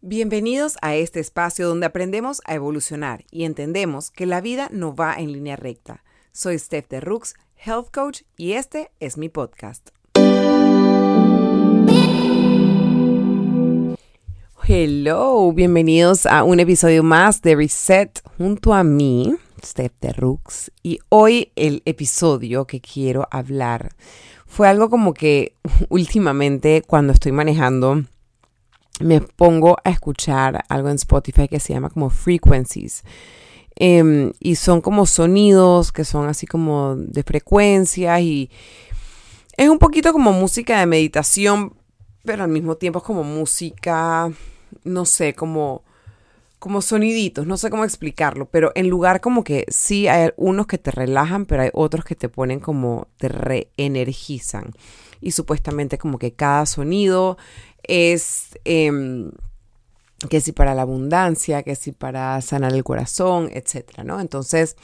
Bienvenidos a este espacio donde aprendemos a evolucionar y entendemos que la vida no va en línea recta. Soy Steph de Rooks, Health Coach, y este es mi podcast. Hello, bienvenidos a un episodio más de Reset junto a mí, Steph de Rooks. Y hoy el episodio que quiero hablar fue algo como que últimamente cuando estoy manejando me pongo a escuchar algo en Spotify que se llama como frequencies. Em, y son como sonidos que son así como de frecuencias y es un poquito como música de meditación, pero al mismo tiempo es como música, no sé, como, como soniditos, no sé cómo explicarlo, pero en lugar como que sí hay unos que te relajan, pero hay otros que te ponen como, te reenergizan. Y supuestamente como que cada sonido es em, que si para la abundancia, que si para sanar el corazón, etcétera, ¿no? Entonces,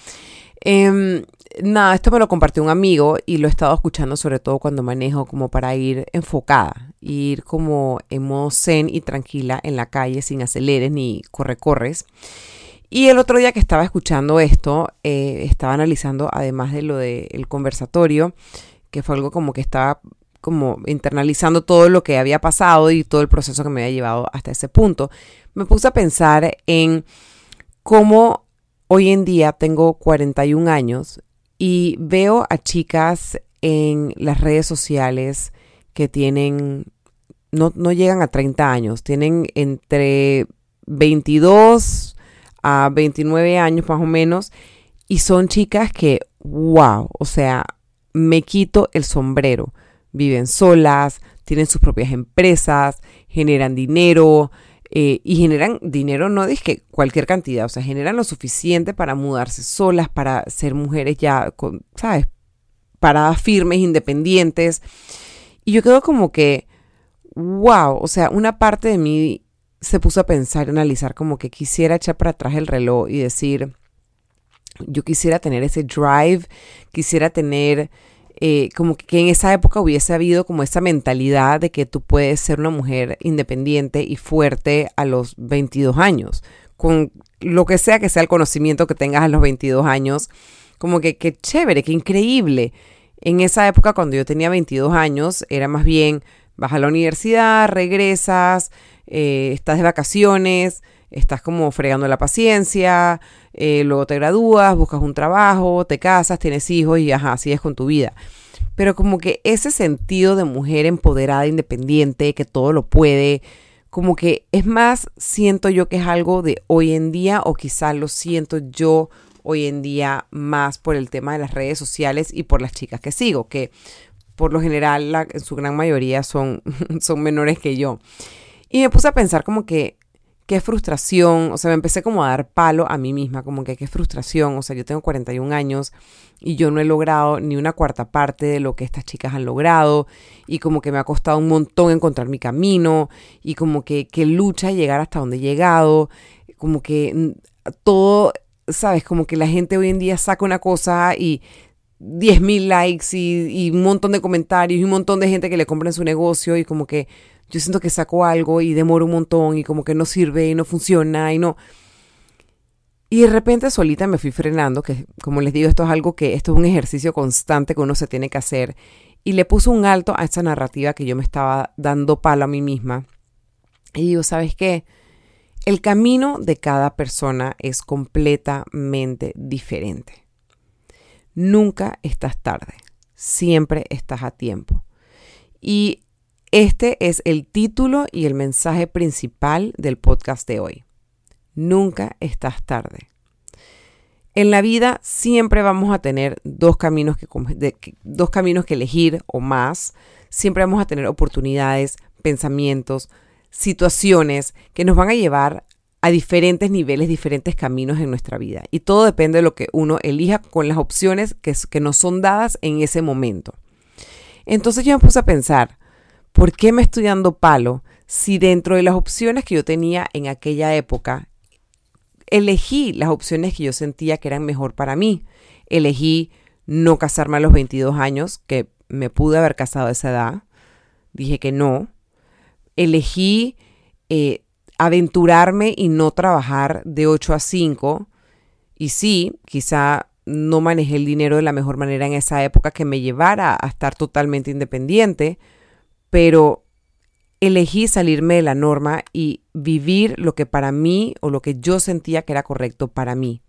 em, nada, esto me lo compartió un amigo y lo he estado escuchando sobre todo cuando manejo como para ir enfocada, ir como en modo zen y tranquila en la calle sin aceleres ni corre-corres. Y el otro día que estaba escuchando esto, eh, estaba analizando, además de lo del conversatorio, que fue algo como que estaba como internalizando todo lo que había pasado y todo el proceso que me había llevado hasta ese punto, me puse a pensar en cómo hoy en día tengo 41 años y veo a chicas en las redes sociales que tienen, no, no llegan a 30 años, tienen entre 22 a 29 años más o menos, y son chicas que, wow, o sea, me quito el sombrero viven solas, tienen sus propias empresas, generan dinero eh, y generan dinero no que cualquier cantidad, o sea, generan lo suficiente para mudarse solas, para ser mujeres ya, con, ¿sabes? Paradas firmes, independientes. Y yo quedo como que, wow, o sea, una parte de mí se puso a pensar, analizar como que quisiera echar para atrás el reloj y decir, yo quisiera tener ese drive, quisiera tener eh, como que en esa época hubiese habido como esa mentalidad de que tú puedes ser una mujer independiente y fuerte a los 22 años, con lo que sea que sea el conocimiento que tengas a los 22 años, como que qué chévere, qué increíble. En esa época cuando yo tenía 22 años era más bien vas a la universidad, regresas, eh, estás de vacaciones, estás como fregando la paciencia, eh, luego te gradúas, buscas un trabajo, te casas, tienes hijos y ajá, es con tu vida. Pero como que ese sentido de mujer empoderada, independiente, que todo lo puede, como que es más, siento yo que es algo de hoy en día o quizás lo siento yo hoy en día más por el tema de las redes sociales y por las chicas que sigo, que por lo general en su gran mayoría son, son menores que yo. Y me puse a pensar como que qué frustración, o sea, me empecé como a dar palo a mí misma, como que qué frustración, o sea, yo tengo 41 años y yo no he logrado ni una cuarta parte de lo que estas chicas han logrado y como que me ha costado un montón encontrar mi camino y como que, que lucha llegar hasta donde he llegado, como que todo, sabes, como que la gente hoy en día saca una cosa y 10 mil likes y, y un montón de comentarios y un montón de gente que le compra en su negocio y como que yo siento que saco algo y demoro un montón y como que no sirve y no funciona y no. Y de repente solita me fui frenando, que como les digo, esto es algo que, esto es un ejercicio constante que uno se tiene que hacer. Y le puse un alto a esta narrativa que yo me estaba dando palo a mí misma. Y digo, ¿sabes qué? El camino de cada persona es completamente diferente. Nunca estás tarde, siempre estás a tiempo. Y este es el título y el mensaje principal del podcast de hoy. Nunca estás tarde. En la vida siempre vamos a tener dos caminos que, dos caminos que elegir o más. Siempre vamos a tener oportunidades, pensamientos, situaciones que nos van a llevar a diferentes niveles, diferentes caminos en nuestra vida. Y todo depende de lo que uno elija con las opciones que, que nos son dadas en ese momento. Entonces yo me puse a pensar, ¿por qué me estoy dando palo si dentro de las opciones que yo tenía en aquella época, elegí las opciones que yo sentía que eran mejor para mí? Elegí no casarme a los 22 años, que me pude haber casado a esa edad. Dije que no. Elegí eh, aventurarme y no trabajar de 8 a 5. Y sí, quizá no manejé el dinero de la mejor manera en esa época que me llevara a estar totalmente independiente, pero elegí salirme de la norma y vivir lo que para mí o lo que yo sentía que era correcto para mí.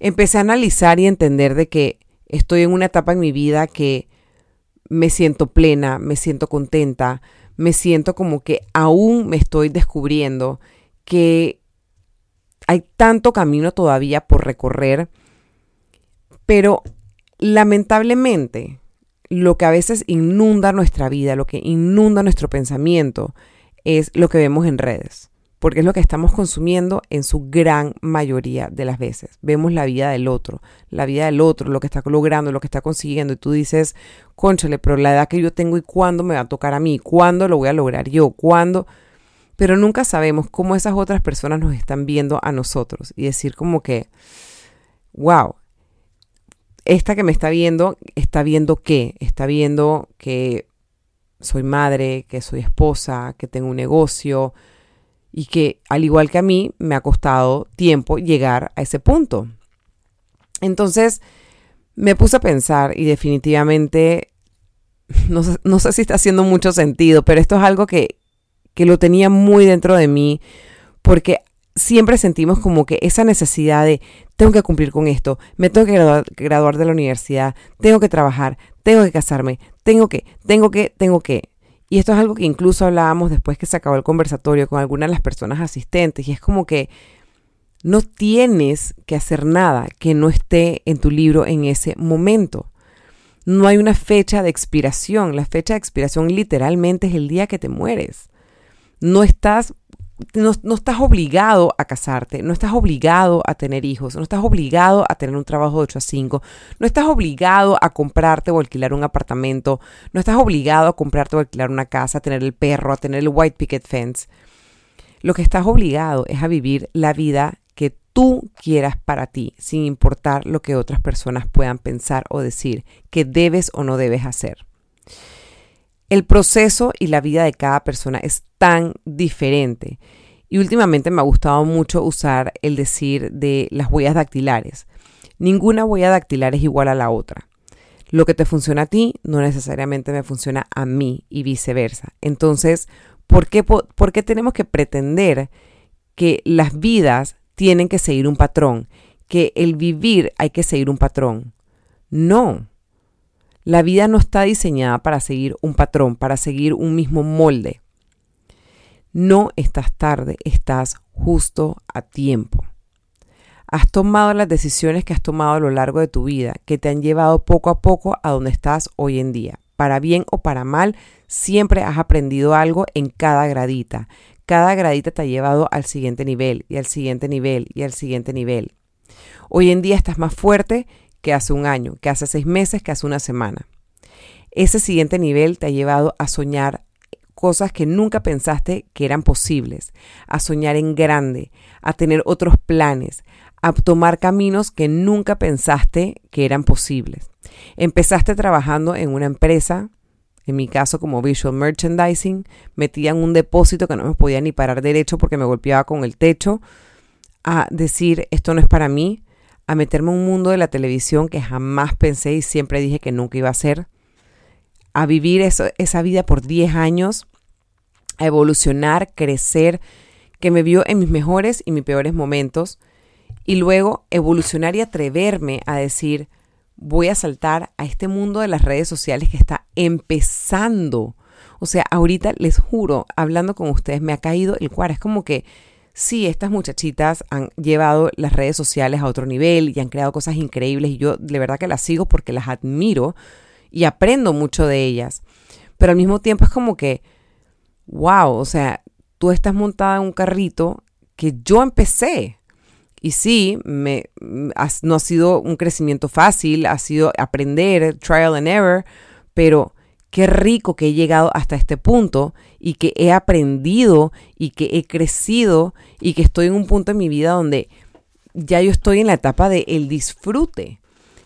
Empecé a analizar y entender de que estoy en una etapa en mi vida que me siento plena, me siento contenta, me siento como que aún me estoy descubriendo, que hay tanto camino todavía por recorrer, pero lamentablemente lo que a veces inunda nuestra vida, lo que inunda nuestro pensamiento, es lo que vemos en redes porque es lo que estamos consumiendo en su gran mayoría de las veces. Vemos la vida del otro, la vida del otro, lo que está logrando, lo que está consiguiendo, y tú dices, conchale, pero la edad que yo tengo y cuándo me va a tocar a mí, cuándo lo voy a lograr yo, cuándo. Pero nunca sabemos cómo esas otras personas nos están viendo a nosotros y decir como que, wow, esta que me está viendo, está viendo qué, está viendo que soy madre, que soy esposa, que tengo un negocio, y que al igual que a mí me ha costado tiempo llegar a ese punto. Entonces me puse a pensar y definitivamente no sé, si está haciendo mucho sentido, pero esto es algo que, que lo tenía muy dentro de mí porque siempre sentimos como que esa necesidad de tengo que cumplir con esto, me tengo que graduar, de la universidad, tengo que trabajar, tengo que casarme, tengo que, tengo que, tengo que. Y esto es algo que incluso hablábamos después que se acabó el conversatorio con algunas de las personas asistentes. Y es como que no tienes que hacer nada que no esté en tu libro en ese momento. No hay una fecha de expiración. La fecha de expiración literalmente es el día que te mueres. No estás no, estás obligado a casarte, no estás obligado a tener hijos, no estás obligado a tener un trabajo de 8 a 5, no estás obligado a comprarte o alquilar un apartamento, no estás obligado a comprarte o alquilar una casa, a tener el perro, a tener el white picket fence. Lo que estás obligado es a vivir la vida que tú quieras para ti, sin importar lo que otras personas puedan pensar o decir que debes o no debes hacer. El proceso y la vida de cada persona es tan diferente. Y últimamente me ha gustado mucho usar el decir de las huellas dactilares. Ninguna huella dactilar es igual a la otra. Lo que te funciona a ti no necesariamente me funciona a mí y viceversa. Entonces, ¿por qué, ¿por qué tenemos que pretender que las vidas tienen que seguir un patrón? Que el vivir hay que seguir un patrón. No. La vida no está diseñada para seguir un patrón, para seguir un mismo molde. No estás tarde, estás justo a tiempo. Has tomado las decisiones que has tomado a lo largo de tu vida, que te han llevado poco a poco a donde estás hoy en día. Para bien o para mal, siempre has aprendido algo en cada gradita. Cada gradita te ha llevado al siguiente nivel y al siguiente nivel y al siguiente nivel. Hoy en día estás más fuerte que hace un año, que hace seis meses, que hace una semana. Ese siguiente nivel te ha llevado a soñar cosas que nunca pensaste que eran posibles, a soñar en grande, a tener otros planes, a tomar caminos que nunca pensaste que eran posibles. Empezaste trabajando en una empresa, en mi caso como visual merchandising, metía en un depósito que no me podía ni parar derecho porque me golpeaba con el techo, a decir esto no es para mí, a meterme en un mundo de la televisión que jamás pensé y siempre dije que nunca iba a ser, a vivir esa vida por 10 años, a evolucionar, crecer, que me vio en mis mejores y mis peores momentos, y luego evolucionar y atreverme a decir, voy a saltar a este mundo de las redes sociales que está empezando. O sea, ahorita les juro, hablando con ustedes, me ha caído el cuar. Es como que sí, estas muchachitas han llevado las redes sociales a otro nivel y han creado cosas increíbles y yo de verdad que las sigo porque las admiro y aprendo mucho de ellas. Pero al mismo tiempo es como que, wow, o sea, tú estás montada en un carrito que yo empecé. Y sí, me, no ha sido un crecimiento fácil, ha sido aprender, trial and error, pero qué rico que he llegado hasta este punto y que he aprendido y que he crecido y que estoy en un punto en mi vida donde ya yo estoy en la etapa de el disfrute.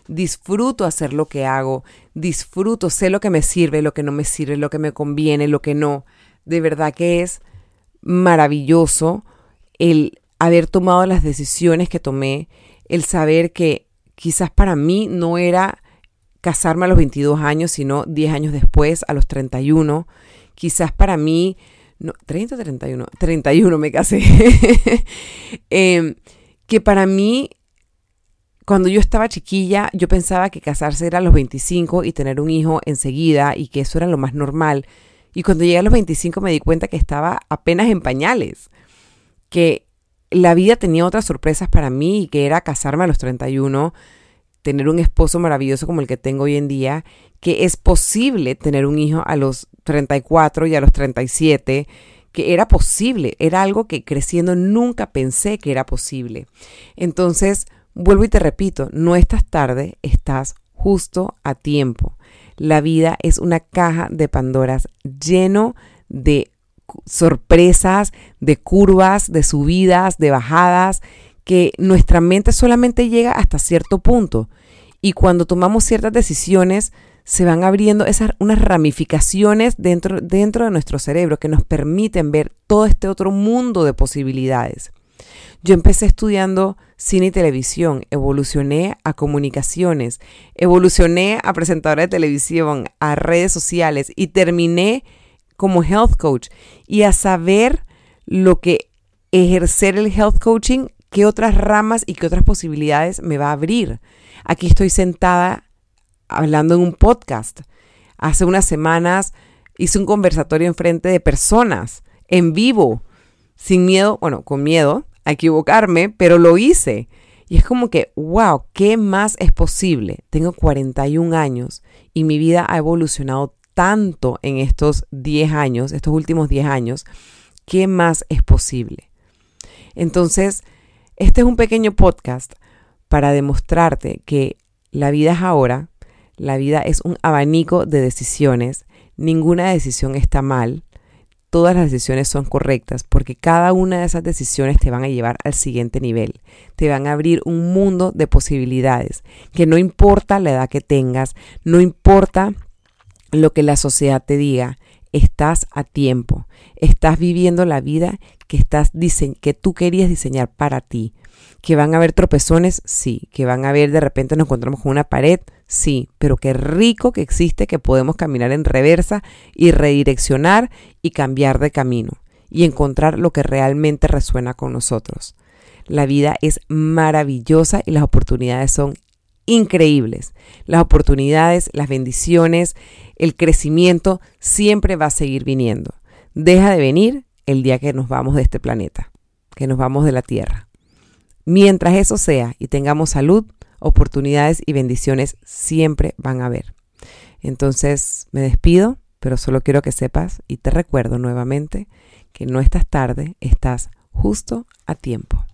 Disfruto hacer lo que hago, disfruto, sé lo que me sirve, lo que no me sirve, lo que me conviene, lo que no. De verdad que es maravilloso el haber tomado las decisiones que tomé, el saber que quizás para mí no era casarme a los 22 años, sino 10 años después, a los 31. Quizás para mí, no, 30 o 31, 31 me casé. Em, que para mí, cuando yo estaba chiquilla, yo pensaba que casarse era a los 25 y tener un hijo enseguida y que eso era lo más normal. Y cuando llegué a los 25 me di cuenta que estaba apenas en pañales, que la vida tenía otras sorpresas para mí y que era casarme a los 31, tener un esposo maravilloso como el que tengo hoy en día, que es posible tener un hijo a los 34 y a los 37, que era posible, era algo que creciendo nunca pensé que era posible. Entonces, vuelvo y te repito, no estás tarde, estás justo a tiempo. La vida es una caja de Pandoras lleno de sorpresas, de curvas, de subidas, de bajadas, que nuestra mente solamente llega hasta cierto punto. Y cuando tomamos ciertas decisiones, se van abriendo esas unas ramificaciones dentro, dentro de nuestro cerebro que nos permiten ver todo este otro mundo de posibilidades. Yo empecé estudiando cine y televisión, evolucioné a comunicaciones, evolucioné a presentadora de televisión, a redes sociales y terminé como health coach y a saber lo que ejercer el health coaching, qué otras ramas y qué otras posibilidades me va a abrir. Aquí estoy sentada hablando en un podcast. Hace unas semanas hice un conversatorio enfrente de personas, en vivo, sin miedo, bueno, con miedo a equivocarme, pero lo hice. Y es como que, wow, ¿qué más es posible? Tengo 41 años y mi vida ha evolucionado tanto en estos 10 años, estos últimos 10 años, ¿qué más es posible? Entonces, este es un pequeño podcast para demostrarte que la vida es ahora, la vida es un abanico de decisiones, ninguna decisión está mal, todas las decisiones son correctas porque cada una de esas decisiones te van a llevar al siguiente nivel, te van a abrir un mundo de posibilidades, que no importa la edad que tengas, no importa lo que la sociedad te diga, estás a tiempo, estás viviendo la vida que, estás que tú querías diseñar para ti. Que van a haber tropezones, sí. Que van a haber, de repente nos encontramos con una pared, sí. Pero qué rico que existe que podemos caminar en reversa y redireccionar y cambiar de camino y encontrar lo que realmente resuena con nosotros. La vida es maravillosa y las oportunidades son increíbles. Las oportunidades, las bendiciones, el crecimiento siempre va a seguir viniendo. Deja de venir el día que nos vamos de este planeta, que nos vamos de la Tierra. Mientras eso sea y tengamos salud, oportunidades y bendiciones siempre van a haber. Entonces me despido, pero solo quiero que sepas y te recuerdo nuevamente que no estás tarde, estás justo a tiempo.